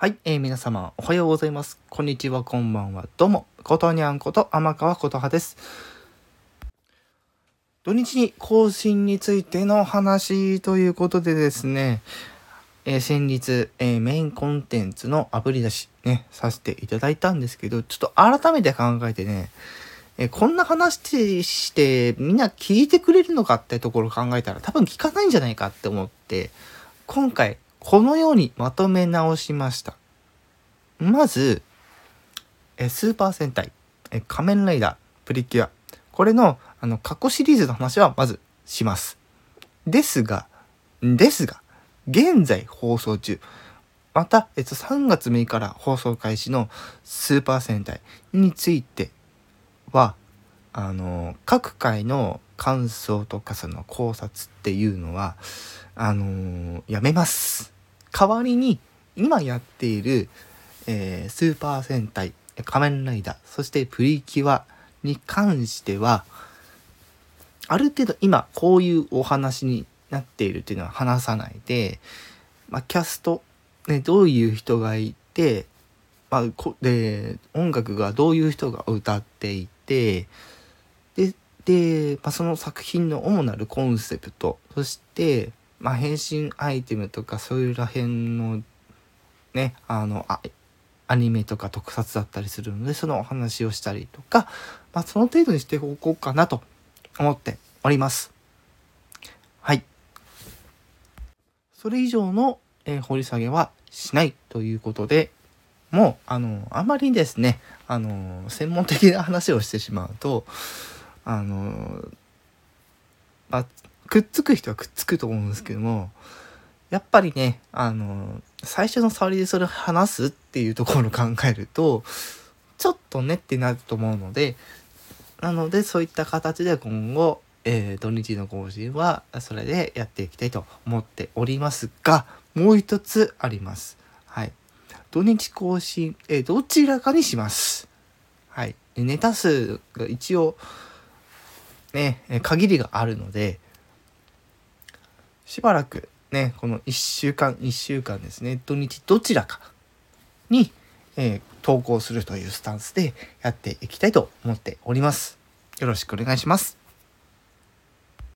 はい、えー皆様おはようございます。こんにちは、こんばんは。どうも、ことにゃんこと天川ことはです。土日に更新についての話ということでですね、えー先日、えーメインコンテンツのアプリ出しね、させていただいたんですけど、ちょっと改めて考えてね、えこんな話してみんな聞いてくれるのかってところを考えたら多分聞かないんじゃないかって思って、今回このようにまとめ直しました。まず、スーパー戦隊、仮面ライダー、プリキュア、これのあの過去シリーズの話はまずします。ですが、ですが、現在放送中、また、えっと、3月6日から放送開始のスーパー戦隊については、あの、各回の感想とかその考察っていうのは、あのやめます。代わりに、今やっている、えースーパー戦隊、仮面ライダー、そしてプリキュアに関しては、ある程度今こういうお話になっているっていうのは話さないで、まあ、キャスト、ね、どういう人がいて、まあ、こで音楽がどういう人が歌っていてでで、まあ、その作品の主なるコンセプトそして、まあ、変身アイテムとかそういうらへんのねあのあアニメとか特撮だったりするのでそのお話をしたりとか、まあ、その程度にしておこうかなと思っております。はい。それ以上の、えー掘り下げはしないということでもうあのあまりですねあの専門的な話をしてしまうとあの、まあ、くっつく人はくっつくと思うんですけどもやっぱりねあの最初の触りでそれを話すっていうところを考えるとちょっとねってなると思うのでなのでそういった形で今後、えー土日の更新はそれでやっていきたいと思っておりますがもう一つあります。はい。土日更新、えーどちらかにします。はい。ネタ数が一応ね、限りがあるのでしばらくねこの1週間1週間ですね土日どちらかに、えー投稿するというスタンスでやっていきたいと思っております。よろしくお願いします。